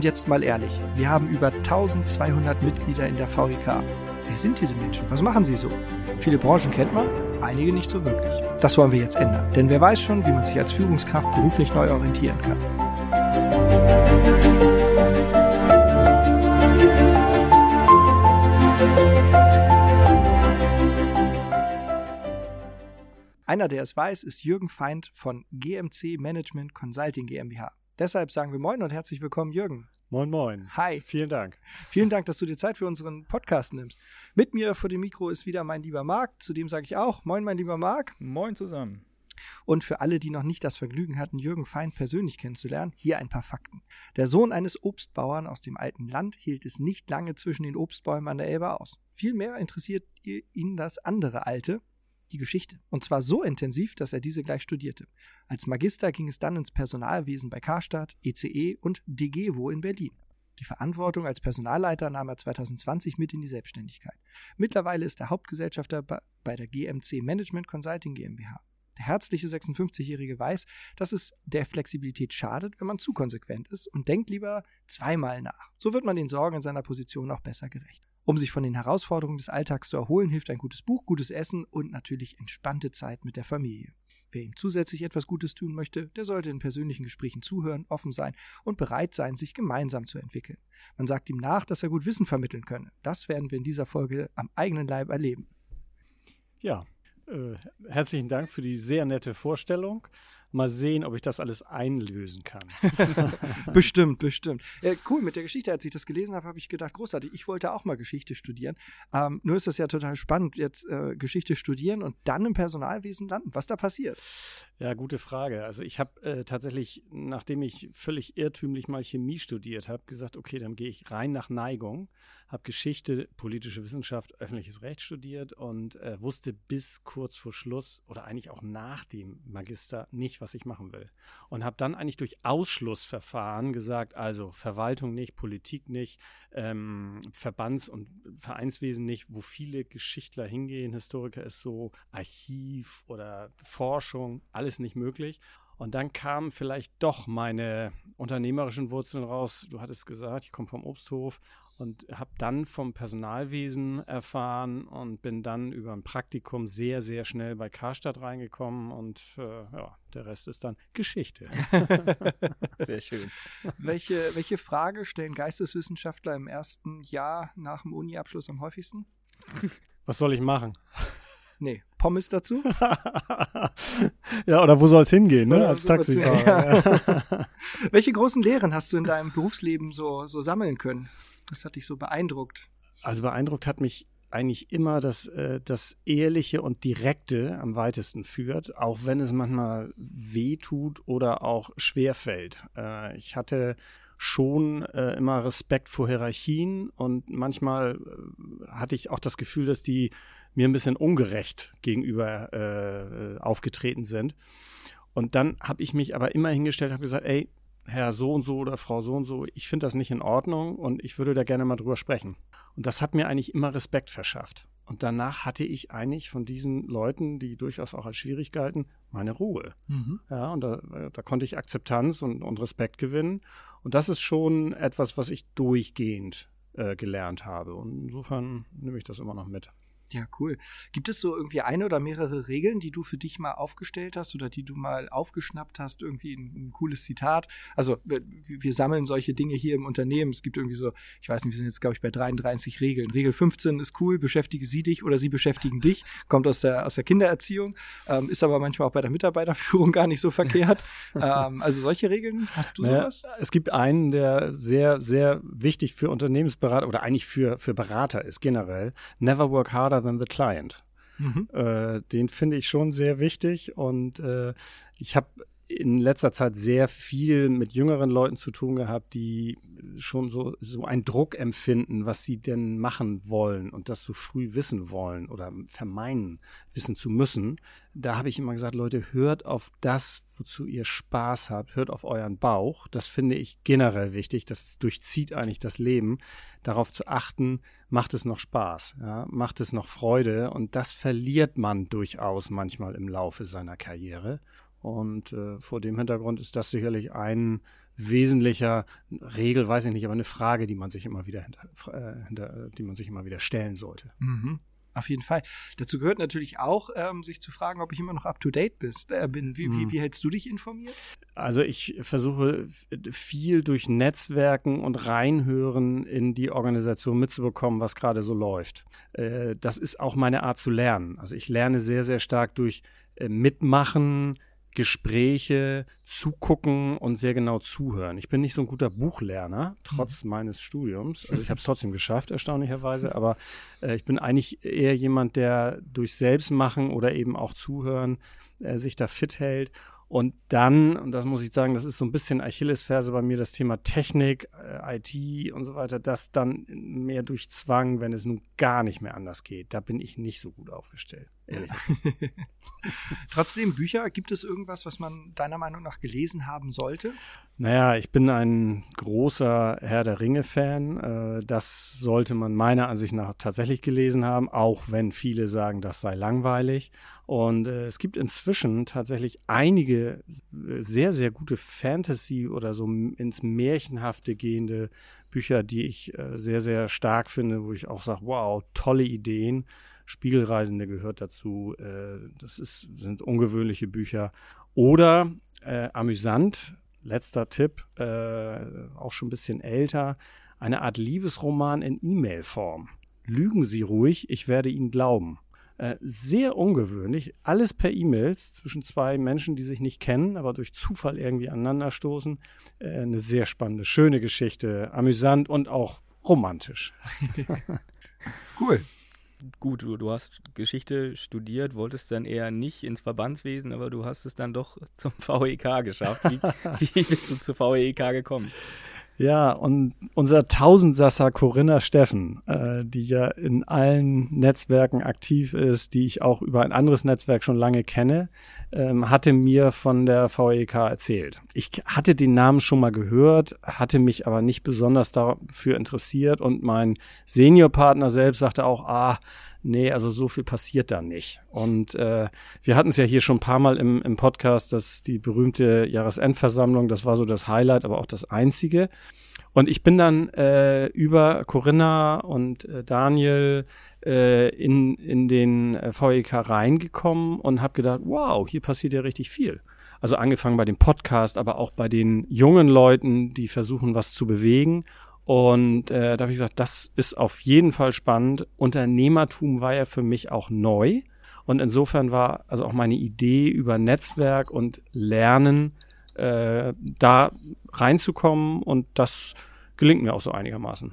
Und jetzt mal ehrlich, wir haben über 1200 Mitglieder in der VEK. Wer sind diese Menschen? Was machen sie so? Viele Branchen kennt man, einige nicht so wirklich. Das wollen wir jetzt ändern, denn wer weiß schon, wie man sich als Führungskraft beruflich neu orientieren kann. Einer, der es weiß, ist Jürgen Feind von GMC Management Consulting GmbH. Deshalb sagen wir Moin und herzlich willkommen, Jürgen. Moin, moin. Hi. Vielen Dank. Vielen Dank, dass du dir Zeit für unseren Podcast nimmst. Mit mir vor dem Mikro ist wieder mein lieber Marc. Zu dem sage ich auch Moin, mein lieber Marc. Moin zusammen. Und für alle, die noch nicht das Vergnügen hatten, Jürgen Feind persönlich kennenzulernen, hier ein paar Fakten. Der Sohn eines Obstbauern aus dem alten Land hielt es nicht lange zwischen den Obstbäumen an der Elbe aus. Vielmehr interessiert ihn das andere Alte, die Geschichte. Und zwar so intensiv, dass er diese gleich studierte. Als Magister ging es dann ins Personalwesen bei Karstadt, ECE und DGWO in Berlin. Die Verantwortung als Personalleiter nahm er 2020 mit in die Selbstständigkeit. Mittlerweile ist er Hauptgesellschafter bei der GMC Management Consulting GmbH. Der herzliche 56-Jährige weiß, dass es der Flexibilität schadet, wenn man zu konsequent ist und denkt lieber zweimal nach. So wird man den Sorgen in seiner Position auch besser gerecht. Um sich von den Herausforderungen des Alltags zu erholen, hilft ein gutes Buch, gutes Essen und natürlich entspannte Zeit mit der Familie. Wer ihm zusätzlich etwas Gutes tun möchte, der sollte in persönlichen Gesprächen zuhören, offen sein und bereit sein, sich gemeinsam zu entwickeln. Man sagt ihm nach, dass er gut Wissen vermitteln könne. Das werden wir in dieser Folge am eigenen Leib erleben. Ja, äh, herzlichen Dank für die sehr nette Vorstellung mal sehen, ob ich das alles einlösen kann. bestimmt, bestimmt. Ja, cool, mit der Geschichte, als ich das gelesen habe, habe ich gedacht, großartig, ich wollte auch mal Geschichte studieren. Ähm, nur ist das ja total spannend, jetzt äh, Geschichte studieren und dann im Personalwesen landen. Was da passiert? Ja, gute Frage. Also ich habe äh, tatsächlich, nachdem ich völlig irrtümlich mal Chemie studiert habe, gesagt, okay, dann gehe ich rein nach Neigung, habe Geschichte, politische Wissenschaft, öffentliches Recht studiert und äh, wusste bis kurz vor Schluss oder eigentlich auch nach dem Magister nicht, was ich machen will. Und habe dann eigentlich durch Ausschlussverfahren gesagt, also Verwaltung nicht, Politik nicht, ähm, Verbands- und Vereinswesen nicht, wo viele Geschichtler hingehen, Historiker ist so, Archiv oder Forschung, alles nicht möglich. Und dann kamen vielleicht doch meine unternehmerischen Wurzeln raus. Du hattest gesagt, ich komme vom Obsthof und habe dann vom Personalwesen erfahren und bin dann über ein Praktikum sehr, sehr schnell bei Karstadt reingekommen und äh, ja, der Rest ist dann Geschichte. sehr schön. Welche, welche Frage stellen Geisteswissenschaftler im ersten Jahr nach dem Uni-Abschluss am häufigsten? Was soll ich machen? Nee, Pommes dazu? ja, oder wo soll es hingehen, ne? als Taxifahrer. Ja. Welche großen Lehren hast du in deinem Berufsleben so, so sammeln können? Das hat dich so beeindruckt? Also beeindruckt hat mich eigentlich immer, dass äh, das Ehrliche und Direkte am weitesten führt, auch wenn es manchmal weh tut oder auch schwer fällt. Äh, ich hatte schon äh, immer Respekt vor Hierarchien und manchmal äh, hatte ich auch das Gefühl, dass die mir ein bisschen ungerecht gegenüber äh, aufgetreten sind. Und dann habe ich mich aber immer hingestellt, habe gesagt, ey, Herr so und so oder Frau so und so, ich finde das nicht in Ordnung und ich würde da gerne mal drüber sprechen. Und das hat mir eigentlich immer Respekt verschafft. Und danach hatte ich eigentlich von diesen Leuten, die durchaus auch als schwierig galten, meine Ruhe. Mhm. Ja, und da, da, konnte ich Akzeptanz und, und, Respekt gewinnen. Und das ist schon etwas, was ich durchgehend äh, gelernt habe. Und insofern nehme ich das immer noch mit. Ja, cool. Gibt es so irgendwie eine oder mehrere Regeln, die du für dich mal aufgestellt hast oder die du mal aufgeschnappt hast? Irgendwie ein, ein cooles Zitat. Also wir, wir, sammeln solche Dinge hier im Unternehmen. Es gibt irgendwie so, ich weiß nicht, wir sind jetzt, glaube ich, bei 33 Regeln. Regel 15 ist cool, beschäftige sie dich oder sie beschäftigen dich. Kommt aus der, aus der Kindererziehung, ähm, ist aber manchmal auch bei der Mitarbeiterführung gar nicht so verkehrt. ähm, also solche Regeln, hast du naja, sowas? Es gibt einen, der sehr, sehr wichtig für Unternehmensberater oder eigentlich für, für Berater ist generell. Never work harder than the client. Mhm. Äh, den finde ich schon sehr wichtig und äh, ich habe in letzter Zeit sehr viel mit jüngeren Leuten zu tun gehabt, die schon so, so einen Druck empfinden, was sie denn machen wollen und das so früh wissen wollen oder vermeinen, wissen zu müssen. Da habe ich immer gesagt, Leute, hört auf das, wozu ihr Spaß habt, hört auf euren Bauch. Das finde ich generell wichtig. Das durchzieht eigentlich das Leben. Darauf zu achten, macht es noch Spaß, ja? macht es noch Freude und das verliert man durchaus manchmal im Laufe seiner Karriere. Und äh, vor dem Hintergrund ist das sicherlich ein wesentlicher Regel, weiß ich nicht, aber eine Frage, die man sich immer wieder hinter, äh, hinter die man sich immer wieder stellen sollte. Mhm. Auf jeden Fall. Dazu gehört natürlich auch, ähm, sich zu fragen, ob ich immer noch up to date bist, äh, bin. Wie, mhm. wie, wie, hältst du dich informiert? Also ich versuche viel durch Netzwerken und Reinhören in die Organisation mitzubekommen, was gerade so läuft. Äh, das ist auch meine Art zu lernen. Also ich lerne sehr, sehr stark durch äh, Mitmachen, Gespräche, zugucken und sehr genau zuhören. Ich bin nicht so ein guter Buchlerner, trotz mhm. meines Studiums. Also ich habe es trotzdem geschafft, erstaunlicherweise, aber äh, ich bin eigentlich eher jemand, der durch Selbstmachen oder eben auch Zuhören äh, sich da fit hält und dann, und das muss ich sagen, das ist so ein bisschen Achillesferse bei mir, das Thema Technik, äh, IT und so weiter, das dann mehr durch Zwang, wenn es nun gar nicht mehr anders geht. Da bin ich nicht so gut aufgestellt, ehrlich. Trotzdem, Bücher, gibt es irgendwas, was man deiner Meinung nach gelesen haben sollte? Naja, ich bin ein großer Herr der Ringe-Fan. Äh, das sollte man meiner Ansicht nach tatsächlich gelesen haben, auch wenn viele sagen, das sei langweilig. Und äh, es gibt inzwischen tatsächlich einige äh, sehr, sehr gute Fantasy- oder so ins Märchenhafte gehende Bücher, die ich äh, sehr, sehr stark finde, wo ich auch sage, wow, tolle Ideen. Spiegelreisende gehört dazu. Äh, das ist, sind ungewöhnliche Bücher. Oder äh, amüsant, letzter Tipp, äh, auch schon ein bisschen älter, eine Art Liebesroman in E-Mail-Form. Lügen Sie ruhig, ich werde Ihnen glauben. Äh, sehr ungewöhnlich. Alles per E-Mails zwischen zwei Menschen, die sich nicht kennen, aber durch Zufall irgendwie aneinanderstoßen. Äh, eine sehr spannende, schöne Geschichte, amüsant und auch romantisch. cool. Gut, du, du hast Geschichte studiert, wolltest dann eher nicht ins Verbandswesen, aber du hast es dann doch zum VEK geschafft. Wie, wie bist du zur VEK gekommen? Ja, und unser Tausendsasser Corinna Steffen, äh, die ja in allen Netzwerken aktiv ist, die ich auch über ein anderes Netzwerk schon lange kenne, ähm, hatte mir von der VEK erzählt. Ich hatte den Namen schon mal gehört, hatte mich aber nicht besonders dafür interessiert und mein Seniorpartner selbst sagte auch, ah, nee, also so viel passiert da nicht. Und äh, wir hatten es ja hier schon ein paar Mal im, im Podcast, dass die berühmte Jahresendversammlung, das war so das Highlight, aber auch das einzige. Und ich bin dann äh, über Corinna und äh, Daniel äh, in, in den äh, VEK reingekommen und habe gedacht, wow, hier passiert ja richtig viel. Also angefangen bei dem Podcast, aber auch bei den jungen Leuten, die versuchen, was zu bewegen. Und äh, da habe ich gesagt, das ist auf jeden Fall spannend. Unternehmertum war ja für mich auch neu. Und insofern war also auch meine Idee über Netzwerk und Lernen äh, da reinzukommen. Und das gelingt mir auch so einigermaßen.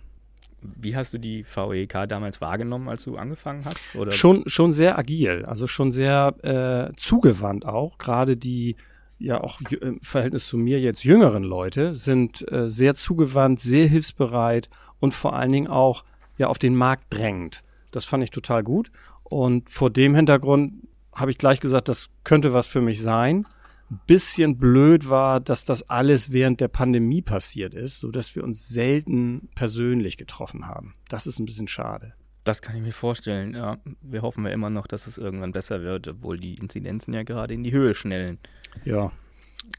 Wie hast du die VEK damals wahrgenommen, als du angefangen hast? Oder? Schon, schon sehr agil, also schon sehr äh, zugewandt auch. Gerade die ja auch im Verhältnis zu mir jetzt jüngeren Leute sind äh, sehr zugewandt, sehr hilfsbereit und vor allen Dingen auch ja auf den Markt drängend. Das fand ich total gut. Und vor dem Hintergrund habe ich gleich gesagt, das könnte was für mich sein. Ein bisschen blöd war, dass das alles während der Pandemie passiert ist, sodass wir uns selten persönlich getroffen haben. Das ist ein bisschen schade. Das kann ich mir vorstellen. Ja, wir hoffen ja immer noch, dass es irgendwann besser wird, obwohl die Inzidenzen ja gerade in die Höhe schnellen. Ja.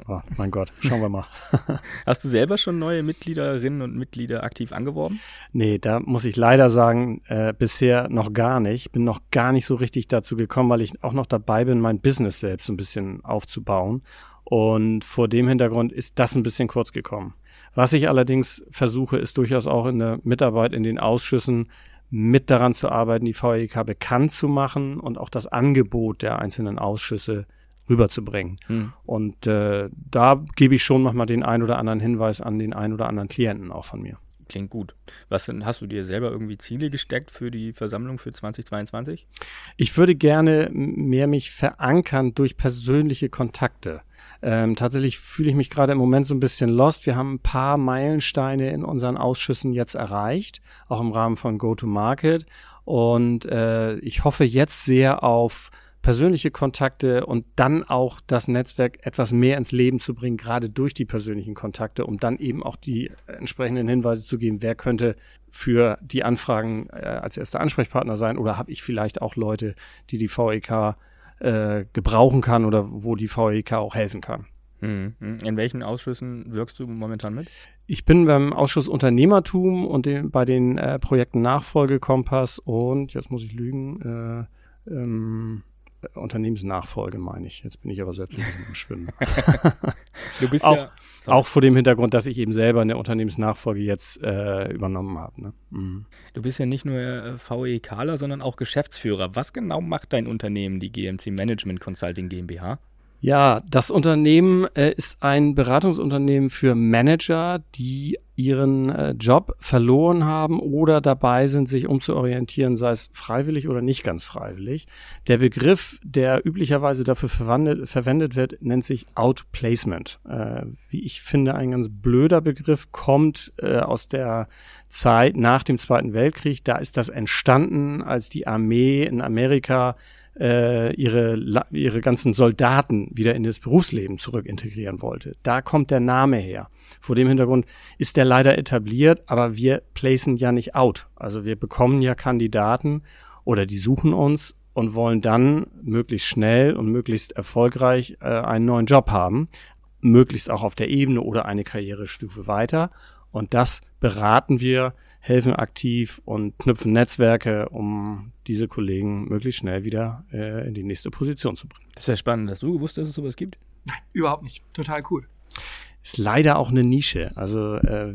Oh, mein Gott, schauen wir mal. Hast du selber schon neue Mitgliederinnen und Mitglieder aktiv angeworben? Nee, da muss ich leider sagen, äh, bisher noch gar nicht. Bin noch gar nicht so richtig dazu gekommen, weil ich auch noch dabei bin, mein Business selbst ein bisschen aufzubauen. Und vor dem Hintergrund ist das ein bisschen kurz gekommen. Was ich allerdings versuche, ist durchaus auch in der Mitarbeit in den Ausschüssen mit daran zu arbeiten, die VEK bekannt zu machen und auch das Angebot der einzelnen Ausschüsse rüberzubringen. Hm. Und äh, da gebe ich schon nochmal den ein oder anderen Hinweis an den ein oder anderen Klienten auch von mir. Klingt gut. Was denn, hast du dir selber irgendwie Ziele gesteckt für die Versammlung für 2022? Ich würde gerne mehr mich verankern durch persönliche Kontakte. Ähm, tatsächlich fühle ich mich gerade im Moment so ein bisschen lost. Wir haben ein paar Meilensteine in unseren Ausschüssen jetzt erreicht, auch im Rahmen von Go-to-Market. Und äh, ich hoffe jetzt sehr auf persönliche Kontakte und dann auch das Netzwerk etwas mehr ins Leben zu bringen, gerade durch die persönlichen Kontakte, um dann eben auch die entsprechenden Hinweise zu geben, wer könnte für die Anfragen äh, als erster Ansprechpartner sein oder habe ich vielleicht auch Leute, die die VEK äh, gebrauchen kann oder wo die VEK auch helfen kann. Mhm. In welchen Ausschüssen wirkst du momentan mit? Ich bin beim Ausschuss Unternehmertum und den, bei den äh, Projekten Nachfolgekompass und, jetzt muss ich lügen, äh, ähm, Unternehmensnachfolge meine ich. Jetzt bin ich aber selbst ein bisschen im Schwimmen. du bist auch, ja, auch vor dem Hintergrund, dass ich eben selber eine Unternehmensnachfolge jetzt äh, übernommen habe. Ne? Mhm. Du bist ja nicht nur äh, VEKler, sondern auch Geschäftsführer. Was genau macht dein Unternehmen, die GMC Management Consulting GmbH? Ja, das Unternehmen äh, ist ein Beratungsunternehmen für Manager, die ihren äh, Job verloren haben oder dabei sind, sich umzuorientieren, sei es freiwillig oder nicht ganz freiwillig. Der Begriff, der üblicherweise dafür verwendet wird, nennt sich Outplacement. Äh, wie ich finde, ein ganz blöder Begriff, kommt äh, aus der Zeit nach dem Zweiten Weltkrieg. Da ist das entstanden, als die Armee in Amerika äh, ihre, ihre ganzen Soldaten wieder in das Berufsleben zurück integrieren wollte. Da kommt der Name her. Vor dem Hintergrund ist der leider etabliert, aber wir placen ja nicht out. Also wir bekommen ja Kandidaten oder die suchen uns und wollen dann möglichst schnell und möglichst erfolgreich äh, einen neuen Job haben, möglichst auch auf der Ebene oder eine Karrierestufe weiter. Und das beraten wir helfen aktiv und knüpfen Netzwerke, um diese Kollegen möglichst schnell wieder äh, in die nächste Position zu bringen. Das ist ja spannend. Hast du gewusst, dass es sowas gibt? Nein, überhaupt nicht. Total cool ist leider auch eine Nische. Also äh,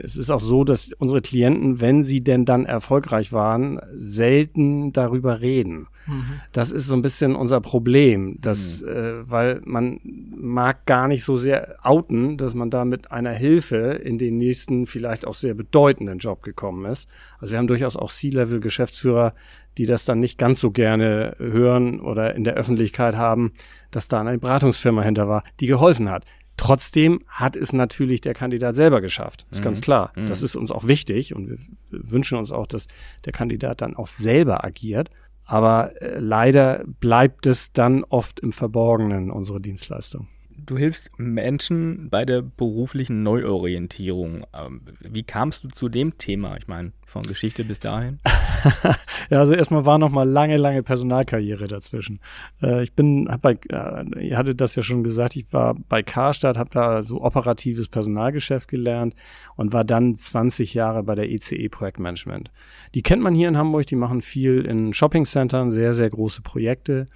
es ist auch so, dass unsere Klienten, wenn sie denn dann erfolgreich waren, selten darüber reden. Mhm. Das ist so ein bisschen unser Problem, dass, mhm. äh, weil man mag gar nicht so sehr outen, dass man da mit einer Hilfe in den nächsten vielleicht auch sehr bedeutenden Job gekommen ist. Also wir haben durchaus auch C-Level-Geschäftsführer, die das dann nicht ganz so gerne hören oder in der Öffentlichkeit haben, dass da eine Beratungsfirma hinter war, die geholfen hat. Trotzdem hat es natürlich der Kandidat selber geschafft. Ist mhm. ganz klar. Mhm. Das ist uns auch wichtig und wir wünschen uns auch, dass der Kandidat dann auch selber agiert. Aber äh, leider bleibt es dann oft im Verborgenen, unsere Dienstleistung. Du hilfst Menschen bei der beruflichen Neuorientierung. Ähm, wie kamst du zu dem Thema? Ich meine, von Geschichte bis dahin. ja, also erstmal war noch mal lange, lange Personalkarriere dazwischen. Äh, ich bin, hab bei, äh, ihr hattet das ja schon gesagt, ich war bei Karstadt, habe da so operatives Personalgeschäft gelernt und war dann 20 Jahre bei der ECE Projektmanagement. Die kennt man hier in Hamburg, die machen viel in Shoppingcentern, sehr, sehr große Projekte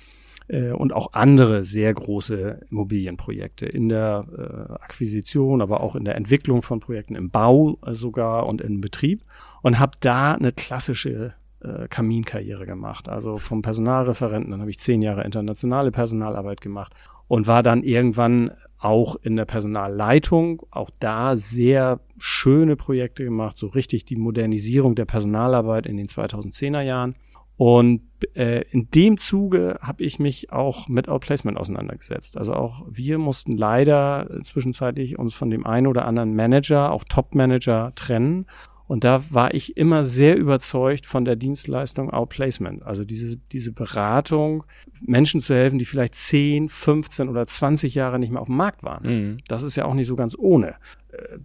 äh, und auch andere sehr große Immobilienprojekte in der äh, Akquisition, aber auch in der Entwicklung von Projekten, im Bau äh, sogar und im Betrieb und habe da eine klassische äh, Kaminkarriere gemacht. Also vom Personalreferenten, dann habe ich zehn Jahre internationale Personalarbeit gemacht und war dann irgendwann auch in der Personalleitung, auch da sehr schöne Projekte gemacht, so richtig die Modernisierung der Personalarbeit in den 2010er Jahren und äh, in dem Zuge habe ich mich auch mit Outplacement auseinandergesetzt. Also auch wir mussten leider zwischenzeitlich uns von dem einen oder anderen Manager, auch Top-Manager trennen. Und da war ich immer sehr überzeugt von der Dienstleistung Outplacement. Also diese, diese Beratung, Menschen zu helfen, die vielleicht 10, 15 oder 20 Jahre nicht mehr auf dem Markt waren. Mhm. Das ist ja auch nicht so ganz ohne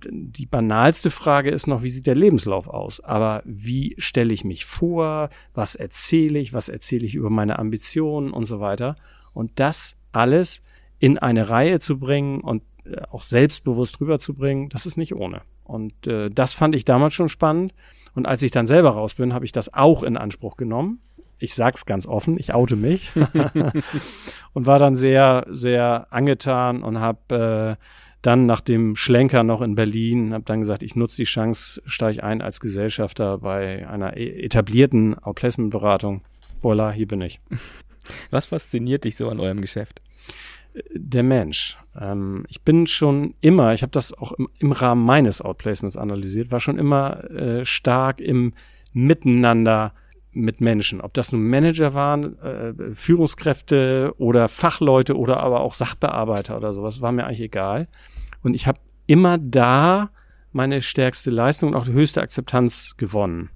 die banalste Frage ist noch, wie sieht der Lebenslauf aus? Aber wie stelle ich mich vor? Was erzähle ich? Was erzähle ich über meine Ambitionen und so weiter? Und das alles in eine Reihe zu bringen und äh, auch selbstbewusst rüberzubringen, das ist nicht ohne. Und äh, das fand ich damals schon spannend. Und als ich dann selber raus bin, habe ich das auch in Anspruch genommen. Ich sag's ganz offen, ich oute mich und war dann sehr, sehr angetan und habe äh, dann nach dem Schlenker noch in Berlin, habe dann gesagt, ich nutze die Chance, steige ein als Gesellschafter bei einer e-, etablierten Outplacement-Beratung. Voila, hier bin ich. Was fasziniert dich so an eurem Geschäft? Der Mensch. Ähm, ich bin schon immer, ich habe das auch im, im, Rahmen meines Outplacements analysiert, war schon immer äh, stark im Miteinander mit Menschen. Ob das nun Manager waren, äh, Führungskräfte oder Fachleute oder aber auch Sachbearbeiter oder sowas, war mir eigentlich egal. Und ich habe immer da meine stärkste Leistung und auch die höchste Akzeptanz gewonnen.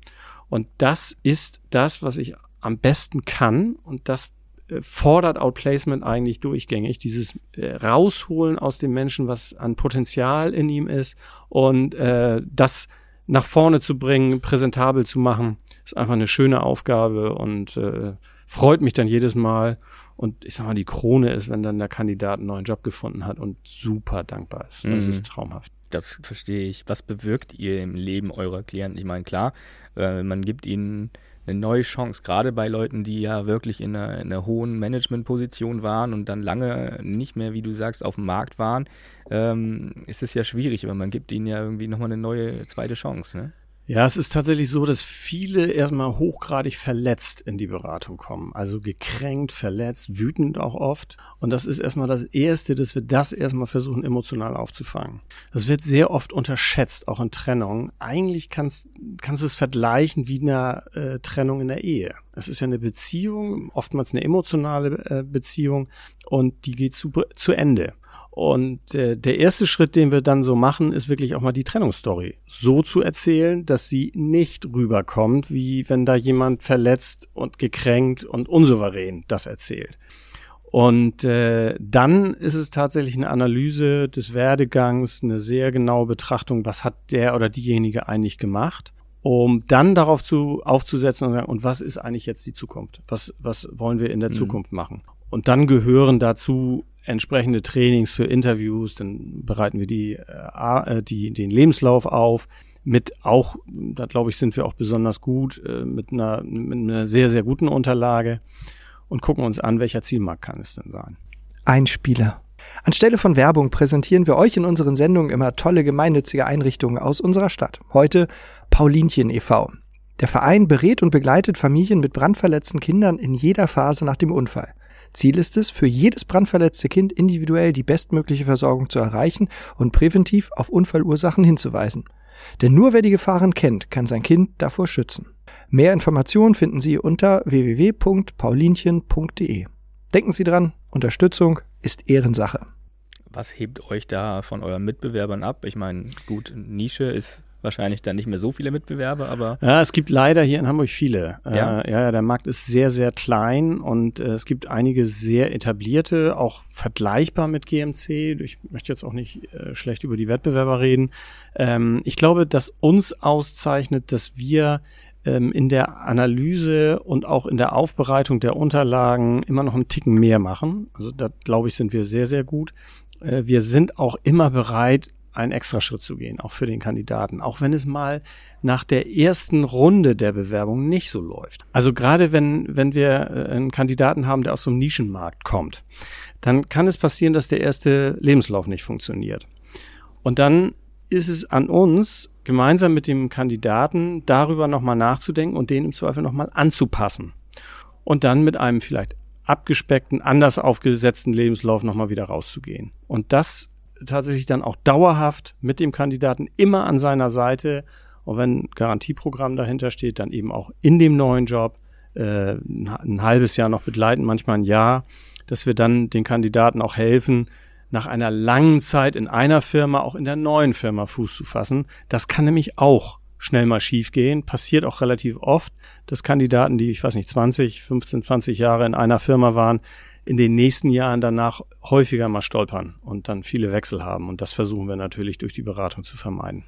Und das ist das, was ich am besten kann. Und das äh, fordert Outplacement eigentlich durchgängig. Dieses äh, Rausholen aus dem Menschen, was an Potenzial in ihm ist und äh, das nach vorne zu bringen, präsentabel zu machen. Ist einfach eine schöne Aufgabe und äh, freut mich dann jedes Mal. Und ich sag mal, die Krone ist, wenn dann der Kandidat einen neuen Job gefunden hat und super dankbar ist. Das Mhm. ist traumhaft. Das verstehe ich. Was bewirkt ihr im Leben eurer Klienten? Ich meine, klar, äh, man gibt ihnen eine neue Chance, gerade bei Leuten, die ja wirklich in einer, in einer hohen Managementposition waren und dann lange nicht mehr, wie du sagst, auf dem Markt waren, ähm, ist es ja schwierig, aber man gibt ihnen ja irgendwie nochmal eine neue zweite Chance. Ne? Ja, es ist tatsächlich so, dass viele erstmal hochgradig verletzt in die Beratung kommen. Also gekränkt, verletzt, wütend auch oft. Und das ist erstmal das Erste, dass wir das erstmal versuchen, emotional aufzufangen. Das wird sehr oft unterschätzt, auch in Trennungen. Eigentlich kannst, kannst du es vergleichen wie eine äh, Trennung in der Ehe. Es ist ja eine Beziehung, oftmals eine emotionale äh, Beziehung und die geht zu, zu Ende. Und äh, der erste Schritt, den wir dann so machen, ist wirklich auch mal die Trennungsstory so zu erzählen, dass sie nicht rüberkommt, wie wenn da jemand verletzt und gekränkt und unsouverän das erzählt. Und äh, dann ist es tatsächlich eine Analyse des Werdegangs, eine sehr genaue Betrachtung, was hat der oder diejenige eigentlich gemacht, um dann darauf zu aufzusetzen und sagen, und was ist eigentlich jetzt die Zukunft? Was, was wollen wir in der Mhm. Zukunft machen? Und dann gehören dazu entsprechende Trainings für Interviews, dann bereiten wir die, äh, äh, die, den Lebenslauf auf. Mit auch, da glaube ich, sind wir auch besonders gut, äh, mit, einer, mit einer sehr, sehr guten Unterlage und gucken uns an, welcher Zielmarkt kann es denn sein. Einspieler. Anstelle von Werbung präsentieren wir euch in unseren Sendungen immer tolle gemeinnützige Einrichtungen aus unserer Stadt. Heute Paulinchen e.V. Der Verein berät und begleitet Familien mit brandverletzten Kindern in jeder Phase nach dem Unfall. Ziel ist es, für jedes brandverletzte Kind individuell die bestmögliche Versorgung zu erreichen und präventiv auf Unfallursachen hinzuweisen. Denn nur wer die Gefahren kennt, kann sein Kind davor schützen. Mehr Informationen finden Sie unter www.paulinchen.de. Denken Sie dran, Unterstützung ist Ehrensache. Was hebt euch da von euren Mitbewerbern ab? Ich meine, gut, Nische ist wahrscheinlich dann nicht mehr so viele Mitbewerber, aber Ja, es gibt leider hier in Hamburg viele. Ja? Äh, ja, der Markt ist sehr, sehr klein und äh, es gibt einige sehr etablierte, auch vergleichbar mit GMC. Ich möchte jetzt auch nicht äh, schlecht über die Wettbewerber reden. Ähm, ich glaube, dass uns auszeichnet, dass wir ähm, in der Analyse und auch in der Aufbereitung der Unterlagen immer noch einen Ticken mehr machen. Also da glaube ich, sind wir sehr, sehr gut. Äh, wir sind auch immer bereit, einen Extraschritt zu gehen, auch für den Kandidaten, auch wenn es mal nach der ersten Runde der Bewerbung nicht so läuft. Also gerade wenn, wenn wir äh, einen Kandidaten haben, der aus so einem Nischenmarkt kommt, dann kann es passieren, dass der erste Lebenslauf nicht funktioniert. Und dann ist es an uns, gemeinsam mit dem Kandidaten darüber nochmal nachzudenken und den im Zweifel nochmal anzupassen. Und dann mit einem vielleicht abgespeckten, anders aufgesetzten Lebenslauf nochmal wieder rauszugehen. Und das tatsächlich dann auch dauerhaft mit dem Kandidaten immer an seiner Seite. Und wenn ein Garantieprogramm dahinter steht, dann eben auch in dem neuen Job äh, ein, ein halbes Jahr noch begleiten, manchmal ein Jahr, dass wir dann den Kandidaten auch helfen, nach einer langen Zeit in einer Firma auch in der neuen Firma Fuß zu fassen. Das kann nämlich auch schnell mal schiefgehen. Passiert auch relativ oft, dass Kandidaten, die, ich weiß nicht, 20, 15, 20 Jahre in einer Firma waren, in den nächsten Jahren danach häufiger mal stolpern und dann viele Wechsel haben. Und das versuchen wir natürlich durch die Beratung zu vermeiden.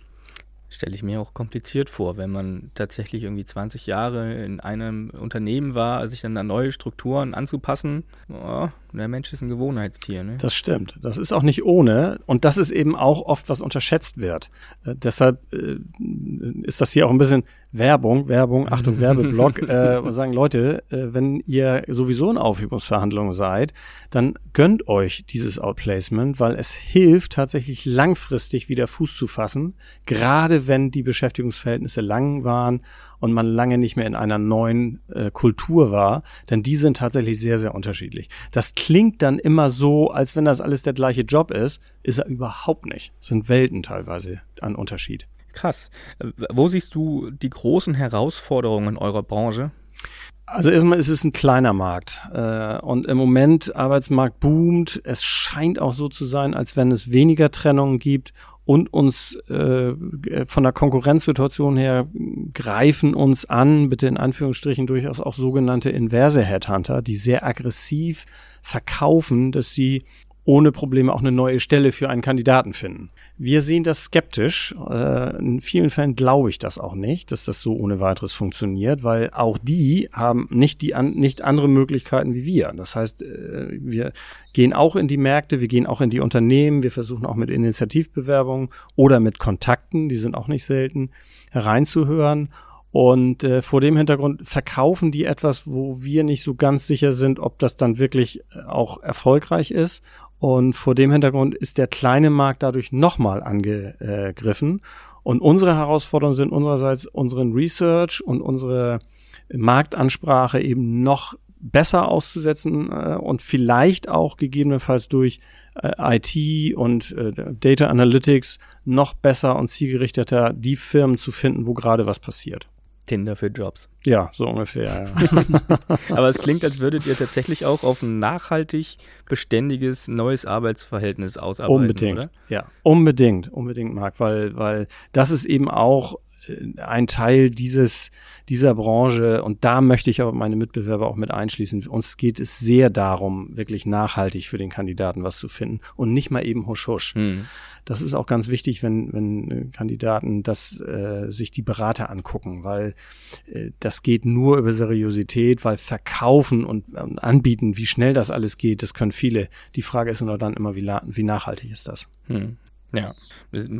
stelle ich mir auch kompliziert vor, wenn man tatsächlich irgendwie 20 Jahre in einem Unternehmen war, sich dann an neue Strukturen anzupassen. Oh, der Mensch ist ein Gewohnheitstier. Ne? Das stimmt. Das ist auch nicht ohne. Und das ist eben auch oft, was unterschätzt wird. Äh, deshalb äh, ist das hier auch ein bisschen Werbung, Werbung, Achtung, Werbeblock. äh, und sagen, Leute, äh, wenn ihr sowieso in Aufhebungsverhandlungen seid, dann gönnt euch dieses Outplacement, weil es hilft tatsächlich langfristig wieder Fuß zu fassen, gerade wenn die Beschäftigungsverhältnisse lang waren und man lange nicht mehr in einer neuen äh, Kultur war, denn die sind tatsächlich sehr, sehr unterschiedlich. Das klingt dann immer so, als wenn das alles der gleiche Job ist, ist er überhaupt nicht. Es sind Welten teilweise an Unterschied. Krass. Äh, Wo siehst du die großen Herausforderungen in eurer Branche? Also erstmal ist es ein kleiner Markt äh, und im Moment Arbeitsmarkt boomt. Es scheint auch so zu sein, als wenn es weniger Trennungen gibt und uns äh, von der Konkurrenzsituation her greifen uns an, bitte in Anführungsstrichen durchaus auch sogenannte inverse Headhunter, die sehr aggressiv verkaufen, dass sie ohne Probleme auch eine neue Stelle für einen Kandidaten finden. Wir sehen das skeptisch. Äh, in vielen Fällen glaube ich das auch nicht, dass das so ohne weiteres funktioniert, weil auch die haben nicht die nicht andere Möglichkeiten wie wir. Das heißt, äh, wir gehen auch in die Märkte, wir gehen auch in die Unternehmen, wir versuchen auch mit Initiativbewerbungen oder mit Kontakten, die sind auch nicht selten, hereinzuhören. Und äh, vor dem Hintergrund verkaufen die etwas, wo wir nicht so ganz sicher sind, ob das dann wirklich auch erfolgreich ist. Und vor dem Hintergrund ist der kleine Markt dadurch nochmal angegriffen. Und unsere Herausforderungen sind unsererseits unseren Research und unsere Marktansprache eben noch besser auszusetzen äh, und vielleicht auch gegebenenfalls durch äh, IT und äh, Data Analytics noch besser und zielgerichteter die Firmen zu finden, wo gerade was passiert. Tinder für Jobs. Ja, so ungefähr. Ja. Aber es klingt, als würdet ihr tatsächlich auch auf ein nachhaltig beständiges neues Arbeitsverhältnis ausarbeiten. Unbedingt. Oder? Ja, unbedingt, unbedingt, Marc, weil, weil das ist eben auch ein Teil dieses, dieser Branche und da möchte ich auch meine Mitbewerber auch mit einschließen. Uns geht es sehr darum, wirklich nachhaltig für den Kandidaten was zu finden und nicht mal eben husch husch. Hm. Das ist auch ganz wichtig, wenn, wenn äh, Kandidaten das äh, sich die Berater angucken, weil äh, das geht nur über Seriosität, weil verkaufen und, und, anbieten, wie schnell das alles geht, das können viele. Die Frage ist nur dann immer, wie, wie nachhaltig ist das? Hm. Ja.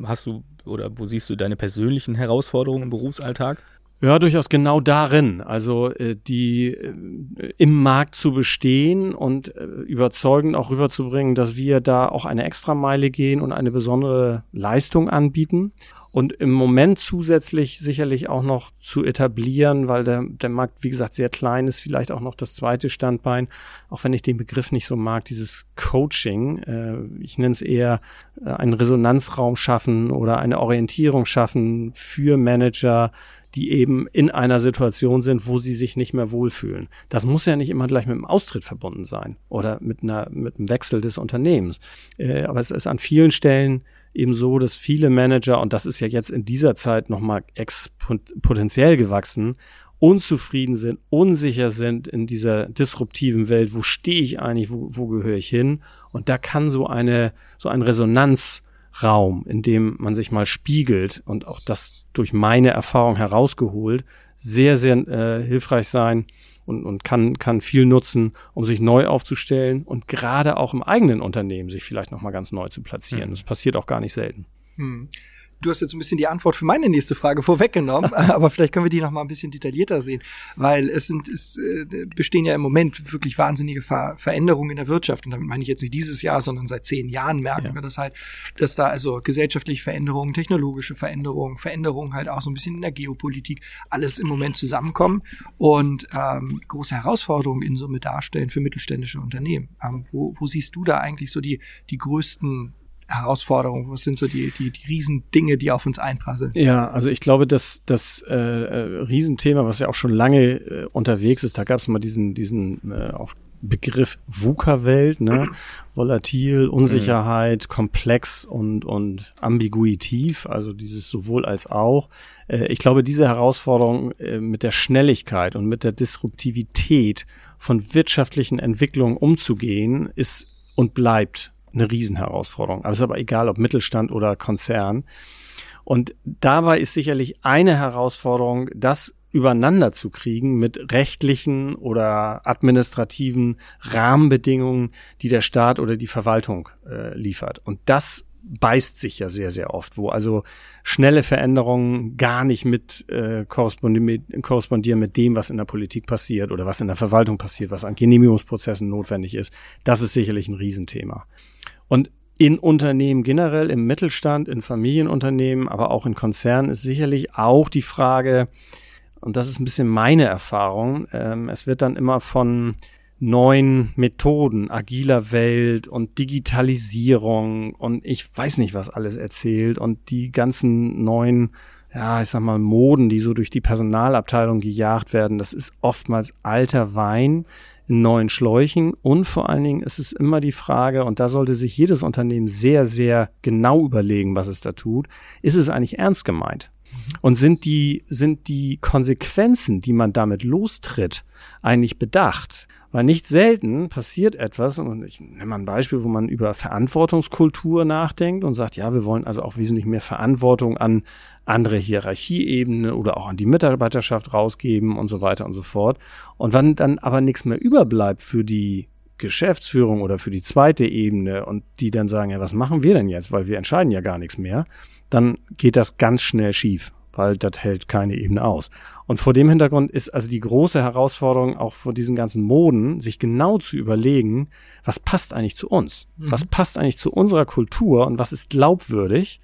Hast du oder wo siehst du deine persönlichen Herausforderungen im Berufsalltag? Ja, durchaus genau darin. Also äh, die äh, im Markt zu bestehen und äh, überzeugend auch rüberzubringen, dass wir da auch eine Extrameile gehen und eine besondere Leistung anbieten. Und im Moment zusätzlich sicherlich auch noch zu etablieren, weil der, der Markt, wie gesagt, sehr klein ist, vielleicht auch noch das zweite Standbein, auch wenn ich den Begriff nicht so mag, dieses Coaching. Äh, ich nenne es eher äh, einen Resonanzraum schaffen oder eine Orientierung schaffen für Manager, die eben in einer Situation sind, wo sie sich nicht mehr wohlfühlen. Das muss ja nicht immer gleich mit einem Austritt verbunden sein oder mit, einer, mit einem Wechsel des Unternehmens. Äh, aber es ist an vielen Stellen eben so, dass viele Manager, und das ist ja jetzt in dieser Zeit nochmal exponentiell gewachsen, unzufrieden sind, unsicher sind in dieser disruptiven Welt. Wo stehe ich eigentlich? Wo, wo gehöre ich hin? Und da kann so eine, so ein Resonanz Raum, in dem man sich mal spiegelt und auch das durch meine Erfahrung herausgeholt, sehr, sehr äh, hilfreich sein und, und kann, kann viel nutzen, um sich neu aufzustellen und gerade auch im eigenen Unternehmen sich vielleicht nochmal ganz neu zu platzieren. Mhm. Das passiert auch gar nicht selten. Mhm du hast jetzt ein bisschen die Antwort für meine nächste Frage vorweggenommen, aber vielleicht können wir die noch mal ein bisschen detaillierter sehen, weil es sind es äh, bestehen ja im Moment wirklich wahnsinnige Ver Veränderungen in der Wirtschaft und damit meine ich jetzt nicht dieses Jahr, sondern seit zehn Jahren merken ja. wir das halt, dass da also gesellschaftliche Veränderungen, technologische Veränderungen, Veränderungen halt auch so ein bisschen in der Geopolitik alles im Moment zusammenkommen und ähm, große Herausforderungen in Summe darstellen für mittelständische Unternehmen. Ähm, wo, wo siehst du da eigentlich so die die größten Herausforderungen? Was sind so die, die, die Riesendinge, die auf uns einprasseln? Ja, also ich glaube, dass das äh, äh, Riesenthema, was ja auch schon lange äh, unterwegs ist, da gab es mal diesen, diesen äh, auch Begriff VUCA-Welt, ne? Volatil, Unsicherheit, mhm. komplex und, und ambiguitiv, also dieses sowohl als auch. Äh, ich glaube, diese Herausforderung äh, mit der Schnelligkeit und mit der Disruptivität von wirtschaftlichen Entwicklungen umzugehen, ist und bleibt eine Riesenherausforderung. Aber es ist aber egal, ob Mittelstand oder Konzern. Und dabei ist sicherlich eine Herausforderung, das übereinander zu kriegen mit rechtlichen oder administrativen Rahmenbedingungen, die der Staat oder die Verwaltung äh, liefert. Und das beißt sich ja sehr, sehr oft, wo also schnelle Veränderungen gar nicht mit, äh, korrespondieren, mit korrespondieren mit dem, was in der Politik passiert oder was in der Verwaltung passiert, was an Genehmigungsprozessen notwendig ist. Das ist sicherlich ein Riesenthema. Und in Unternehmen generell, im Mittelstand, in Familienunternehmen, aber auch in Konzernen ist sicherlich auch die Frage, und das ist ein bisschen meine Erfahrung, ähm, es wird dann immer von neuen Methoden, agiler Welt und Digitalisierung und ich weiß nicht, was alles erzählt und die ganzen neuen, ja, ich sag mal, Moden, die so durch die Personalabteilung gejagt werden, das ist oftmals alter Wein in neuen Schläuchen und vor allen Dingen ist es immer die Frage, und da sollte sich jedes Unternehmen sehr, sehr genau überlegen, was es da tut, ist es eigentlich ernst gemeint? Und sind die, sind die Konsequenzen, die man damit lostritt, eigentlich bedacht? Weil nicht selten passiert etwas, und ich nehme mal ein Beispiel, wo man über Verantwortungskultur nachdenkt und sagt, ja, wir wollen also auch wesentlich mehr Verantwortung an andere Hierarchieebene oder auch an die Mitarbeiterschaft rausgeben und so weiter und so fort. Und wenn dann aber nichts mehr überbleibt für die Geschäftsführung oder für die zweite Ebene und die dann sagen, ja, was machen wir denn jetzt, weil wir entscheiden ja gar nichts mehr, dann geht das ganz schnell schief, weil das hält keine Ebene aus. Und vor dem Hintergrund ist also die große Herausforderung auch vor diesen ganzen Moden, sich genau zu überlegen, was passt eigentlich zu uns? Mhm. Was passt eigentlich zu unserer Kultur und was ist glaubwürdig?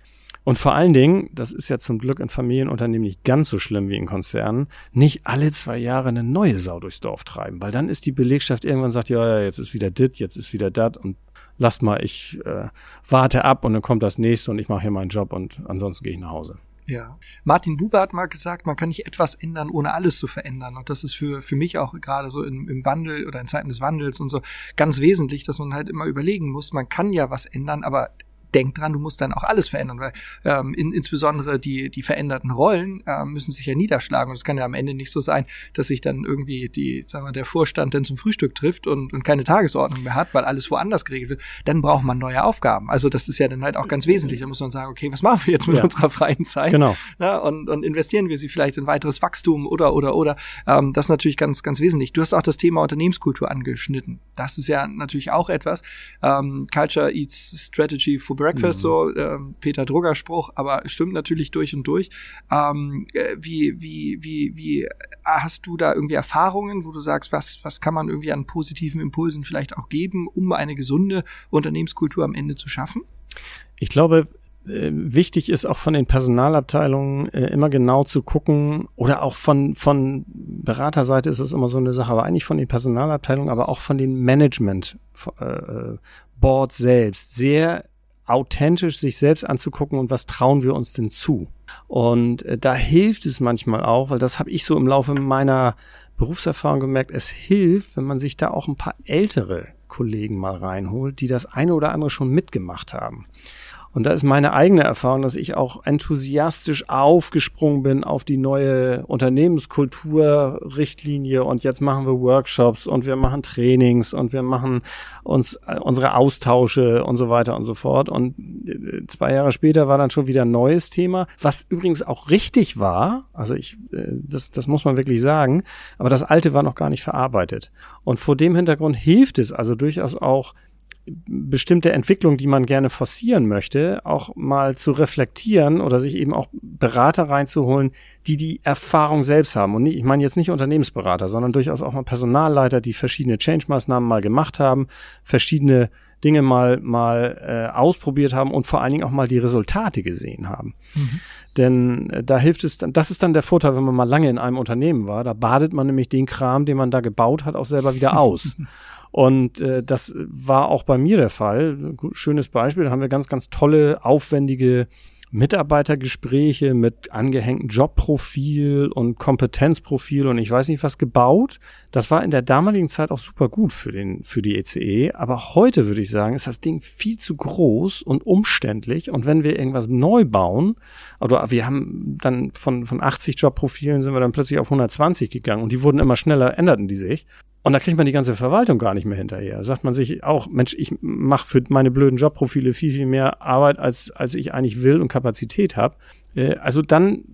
Und vor allen Dingen, das ist ja zum Glück in Familienunternehmen nicht ganz so schlimm wie in Konzernen, nicht alle zwei Jahre eine neue Sau durchs Dorf treiben, weil dann ist die Belegschaft irgendwann sagt, ja, ja, jetzt ist wieder dit, jetzt ist wieder dat und lasst mal, ich äh, warte ab und dann kommt das nächste und ich mache hier meinen Job und ansonsten gehe ich nach Hause. Ja. Martin Buber hat mal gesagt, man kann nicht etwas ändern, ohne alles zu verändern. Und das ist für, für mich auch gerade so im, im Wandel oder in Zeiten des Wandels und so ganz wesentlich, dass man halt immer überlegen muss, man kann ja was ändern, aber denk dran, du musst dann auch alles verändern, weil ähm, in, insbesondere die, die veränderten Rollen äh, müssen sich ja niederschlagen. Und es kann ja am Ende nicht so sein, dass sich dann irgendwie die, sagen wir, der Vorstand dann zum Frühstück trifft und, und keine Tagesordnung mehr hat, weil alles woanders geregelt wird. Dann braucht man neue Aufgaben. Also das ist ja dann halt auch ganz wesentlich. Da muss man sagen, okay, was machen wir jetzt mit ja. unserer freien Zeit? Genau. Ja, und, und investieren wir sie vielleicht in weiteres Wachstum oder, oder, oder. Ähm, das ist natürlich ganz, ganz wesentlich. Du hast auch das Thema Unternehmenskultur angeschnitten. Das ist ja natürlich auch etwas. Ähm, Culture eats Strategy for Breakfast, mhm. so äh, Peter Drugger Spruch, aber stimmt natürlich durch und durch. Ähm, äh, wie, wie, wie, wie äh, hast du da irgendwie Erfahrungen, wo du sagst, was, was kann man irgendwie an positiven Impulsen vielleicht auch geben, um eine gesunde Unternehmenskultur am Ende zu schaffen? Ich glaube, äh, wichtig ist auch von den Personalabteilungen äh, immer genau zu gucken oder auch von, von Beraterseite ist es immer so eine Sache, aber eigentlich von den Personalabteilungen, aber auch von den Management äh, Board selbst sehr authentisch sich selbst anzugucken und was trauen wir uns denn zu. Und äh, da hilft es manchmal auch, weil das habe ich so im Laufe meiner Berufserfahrung gemerkt, es hilft, wenn man sich da auch ein paar ältere Kollegen mal reinholt, die das eine oder andere schon mitgemacht haben. Und da ist meine eigene Erfahrung, dass ich auch enthusiastisch aufgesprungen bin auf die neue Unternehmenskulturrichtlinie und jetzt machen wir Workshops und wir machen Trainings und wir machen uns äh, unsere Austausche und so weiter und so fort. Und äh, zwei Jahre später war dann schon wieder ein neues Thema, was übrigens auch richtig war. Also ich, äh, das, das muss man wirklich sagen. Aber das alte war noch gar nicht verarbeitet. Und vor dem Hintergrund hilft es also durchaus auch, bestimmte Entwicklungen, die man gerne forcieren möchte, auch mal zu reflektieren oder sich eben auch Berater reinzuholen, die die Erfahrung selbst haben. Und ich meine jetzt nicht Unternehmensberater, sondern durchaus auch mal Personalleiter, die verschiedene Change-Maßnahmen mal gemacht haben, verschiedene Dinge mal, mal äh, ausprobiert haben und vor allen Dingen auch mal die Resultate gesehen haben. Mhm. Denn äh, da hilft es dann, das ist dann der Vorteil, wenn man mal lange in einem Unternehmen war. Da badet man nämlich den Kram, den man da gebaut hat, auch selber wieder aus. Und äh, das war auch bei mir der Fall. Schönes Beispiel, da haben wir ganz, ganz tolle, aufwendige Mitarbeitergespräche mit angehängtem Jobprofil und Kompetenzprofil und ich weiß nicht was gebaut. Das war in der damaligen Zeit auch super gut für den, für die ECE. E. Aber heute würde ich sagen, ist das Ding viel zu groß und umständlich. Und wenn wir irgendwas neu bauen, oder wir haben dann von, von 80 Jobprofilen sind wir dann plötzlich auf 120 gegangen und die wurden immer schneller, änderten die sich. Und da kriegt man die ganze Verwaltung gar nicht mehr hinterher. Sagt man sich auch, Mensch, ich mache für meine blöden Jobprofile viel, viel mehr Arbeit, als, als ich eigentlich will und Kapazität habe. Äh, also dann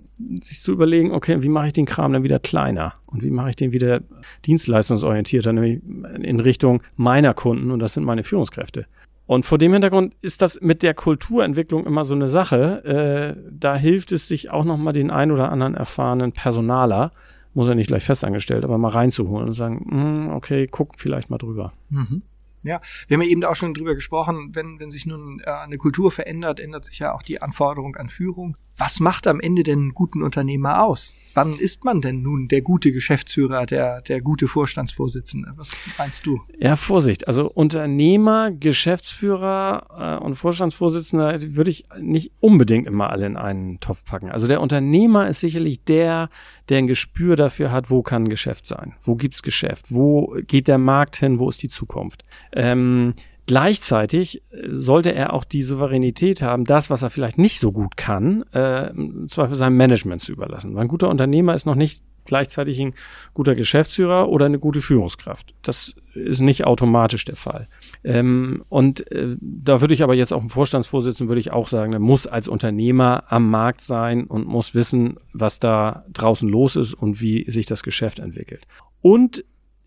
sich zu überlegen, okay, wie mache ich den Kram dann wieder kleiner und wie mache ich den wieder dienstleistungsorientierter, nämlich in Richtung meiner Kunden und das sind meine Führungskräfte. Und vor dem Hintergrund ist das mit der Kulturentwicklung immer so eine Sache. Äh, da hilft es sich auch nochmal den ein oder anderen erfahrenen Personaler muss er nicht gleich festangestellt, aber mal reinzuholen und sagen, mm, okay, guck vielleicht mal drüber. Mhm. Ja, wir haben ja eben auch schon drüber gesprochen, wenn, wenn sich nun äh, eine Kultur verändert, ändert sich ja auch die Anforderung an Führung was macht am Ende denn einen guten Unternehmer aus? Wann ist man denn nun der gute Geschäftsführer, der, der gute Vorstandsvorsitzende? Was meinst du? Ja, Vorsicht. Also Unternehmer, Geschäftsführer äh, und Vorstandsvorsitzender würde ich nicht unbedingt immer alle in einen Topf packen. Also der Unternehmer ist sicherlich der, der ein Gespür dafür hat, wo kann Geschäft sein? Wo gibt's Geschäft? Wo geht der Markt hin? Wo ist die Zukunft? Ähm, Gleichzeitig äh, sollte er auch die Souveränität haben, das, was er vielleicht nicht so gut kann, äh, zwar für sein Management zu überlassen. Weil ein guter Unternehmer ist noch nicht gleichzeitig ein guter Geschäftsführer oder eine gute Führungskraft. Das ist nicht automatisch der Fall. Ähm, und äh, da würde ich aber jetzt auch im Vorstandsvorsitzenden würde ich auch sagen, der muss als Unternehmer am Markt sein und muss wissen, was da draußen los ist und wie sich das Geschäft entwickelt. Und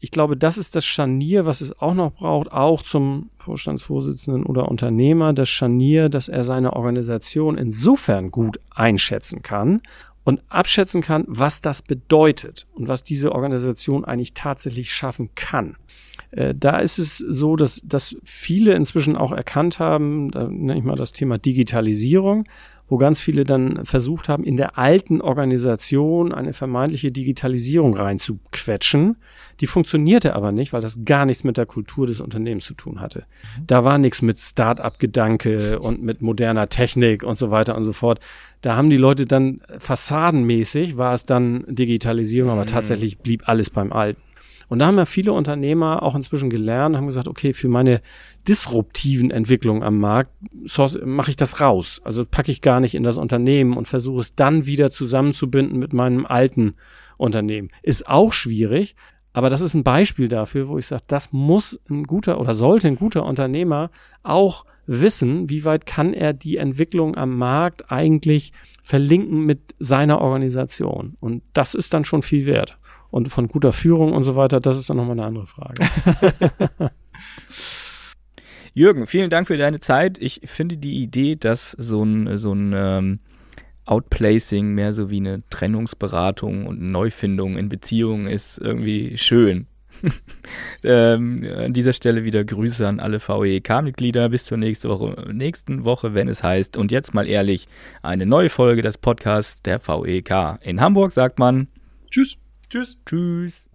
ich glaube, das ist das Scharnier, was es auch noch braucht, auch zum Vorstandsvorsitzenden oder Unternehmer, das Scharnier, dass er seine Organisation insofern gut einschätzen kann und abschätzen kann, was das bedeutet und was diese Organisation eigentlich tatsächlich schaffen kann. Äh, da ist es so, dass, dass viele inzwischen auch erkannt haben, da nenne ich mal das Thema Digitalisierung, wo ganz viele dann versucht haben, in der alten Organisation eine vermeintliche Digitalisierung reinzuquetschen. Die funktionierte aber nicht, weil das gar nichts mit der Kultur des Unternehmens zu tun hatte. Mhm. Da war nichts mit Start-up-Gedanke und mit moderner Technik und so weiter und so fort. Da haben die Leute dann fassadenmäßig, war es dann Digitalisierung, aber mhm. tatsächlich blieb alles beim Alten. Und da haben ja viele Unternehmer auch inzwischen gelernt, haben gesagt, okay, für meine disruptiven Entwicklungen am Markt mache ich das raus. Also packe ich gar nicht in das Unternehmen und versuche es dann wieder zusammenzubinden mit meinem alten Unternehmen. Ist auch schwierig, aber das ist ein Beispiel dafür, wo ich sage, das muss ein guter oder sollte ein guter Unternehmer auch wissen, wie weit kann er die Entwicklung am Markt eigentlich verlinken mit seiner Organisation. Und das ist dann schon viel wert. Und von guter Führung und so weiter, das ist dann nochmal eine andere Frage. Jürgen, vielen Dank für deine Zeit. Ich finde die Idee, dass so ein, so ein ähm, Outplacing mehr so wie eine Trennungsberatung und Neufindung in Beziehungen ist irgendwie schön. ähm, an dieser Stelle wieder Grüße an alle VEK-Mitglieder. Bis zur nächsten Woche, nächsten Woche, wenn es heißt. Und jetzt mal ehrlich, eine neue Folge des Podcasts der VEK. In Hamburg sagt man Tschüss. Tschüss. Tschüss.